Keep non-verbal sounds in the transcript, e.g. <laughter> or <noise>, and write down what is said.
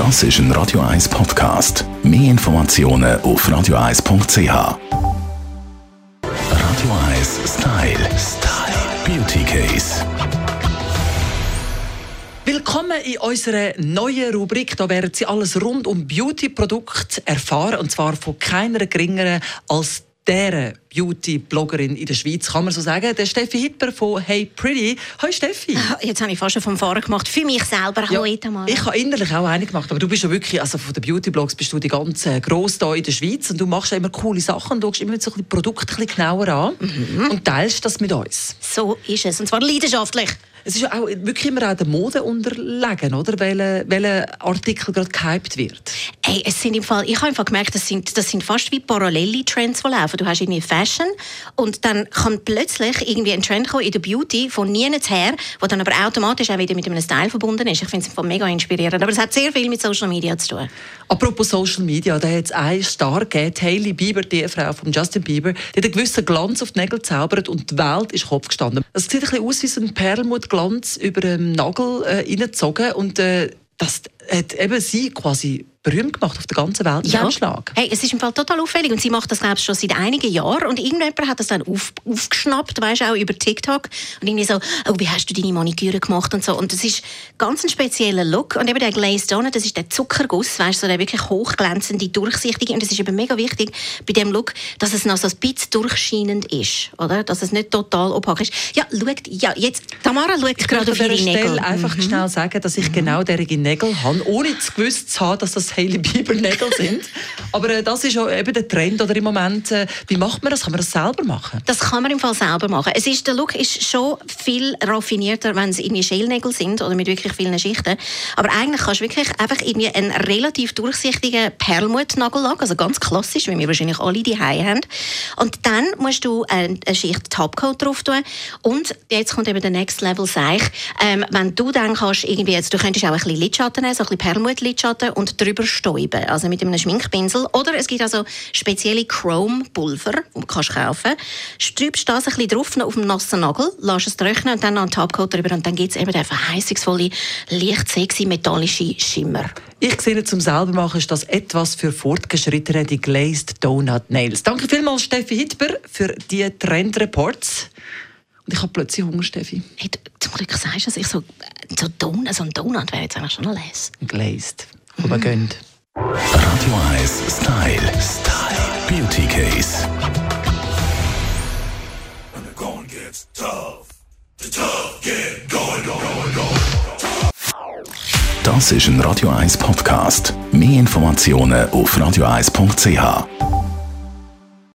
Das ist ein Radio 1 Podcast. Mehr Informationen auf radio1.ch. Radio 1 Style. Style. Beauty Case. Willkommen in unserer neuen Rubrik. Da werden Sie alles rund um Beauty-Produkte erfahren. Und zwar von keiner geringeren als der Beauty-Bloggerin in der Schweiz, kann man so sagen. Der Steffi Hipper von Hey Pretty. Hi Steffi. Ah, Jetzt habe ich fast schon vom Fahrer gemacht. Für mich selber. Hallo ja, Ich habe innerlich auch eine gemacht. Aber du bist ja wirklich, also von den Beauty-Blogs bist du die ganz äh, gross hier in der Schweiz. Und du machst ja immer coole Sachen und schaust immer so ein Produkte ein genauer an. Mhm. Und teilst das mit uns. So ist es. Und zwar leidenschaftlich. Es ist ja auch wirklich immer auch der Mode unterlegen, oder? Welcher welche Artikel gerade gehypt wird. Hey, es sind im Fall, ich habe einfach gemerkt, das sind, das sind fast wie parallele Trends, die laufen. Du hast irgendwie Fashion und dann kann plötzlich irgendwie ein Trend kommen in der Beauty von nirgends her, der dann aber automatisch auch wieder mit einem Style verbunden ist. Ich finde es mega inspirierend. Aber es hat sehr viel mit Social Media zu tun. Apropos Social Media, da hat es einen Star gegeben, Hailey Bieber, die Frau von Justin Bieber, die hat einen gewissen Glanz auf die Nägel gezaubert und die Welt ist Kopf gestanden. Es sieht ein bisschen aus wie so ein Perlmuttglanz über den Nagel äh, reingezogen und äh, das hat eben sie quasi berühmt gemacht auf der ganzen Welt. Ja. Anschlag. Hey, es ist im Fall total auffällig und sie macht das glaube ich schon seit einigen Jahren und irgendjemand hat das dann auf, aufgeschnappt, weißt auch über TikTok und irgendwie so, oh, wie hast du deine Maniküre gemacht und so und das ist ganz ein spezieller Look und eben der Glazed On, das ist der Zuckerguss, weißt so der wirklich hochglänzende, durchsichtige und es ist eben mega wichtig bei dem Look, dass es noch so ein bisschen durchscheinend ist, oder? Dass es nicht total opaque ist. Ja, schaut, ja, jetzt, Tamara schaut gerade auf ihre Nägel. Ich einfach mhm. schnell sagen, dass ich mhm. genau diese Nägel habe, ohne zu gewusst zu haben, dass das Hailey Bieber Nägel sind. <laughs> Aber äh, das ist ja eben der Trend oder im Moment. Äh, wie macht man das? Kann man das selber machen? Das kann man im Fall selber machen. Es ist, der Look ist schon viel raffinierter, wenn es irgendwie Schälnägel sind oder mit wirklich vielen Schichten. Aber eigentlich kannst du wirklich einfach irgendwie einen relativ durchsichtigen Perlmutt-Nagellack, also ganz klassisch, wie wir wahrscheinlich alle die haben. Und dann musst du eine, Schicht Topcoat drauf tun. Und jetzt kommt eben der Next Level, sag ich. Ähm, wenn du dann kannst, irgendwie jetzt, du könntest auch ein bisschen Lidschatten nehmen, so ein bisschen Perlmutt-Lidschatten und drüber stäuben, also mit einem Schminkpinsel. Oder es gibt also spezielle Chrome-Pulver, die du kannst kaufen kannst. das ein bisschen drauf auf dem nassen Nagel, lässt es trocknen und dann noch einen Topcoat drüber und dann gibt es eben den verheißungsvolle, leicht sexy, metallische Schimmer. Ich sehe, zum selber machen ist das etwas für Fortgeschrittene, die Glazed Donut Nails. Danke vielmals, Steffi Hitber, für die Trendreports. Und ich habe plötzlich Hunger, Steffi. Hey, zum Glück sagst du, dass ich so, so, Donut, so ein Donut wäre jetzt eigentlich schon les. Glazed. Gönnt. Radio 1 Style. Style. Beauty Case. When the going gets tough, the tough get going, going, going. Das ist ein Radio 1 Podcast. Mehr Informationen auf radio1.ch.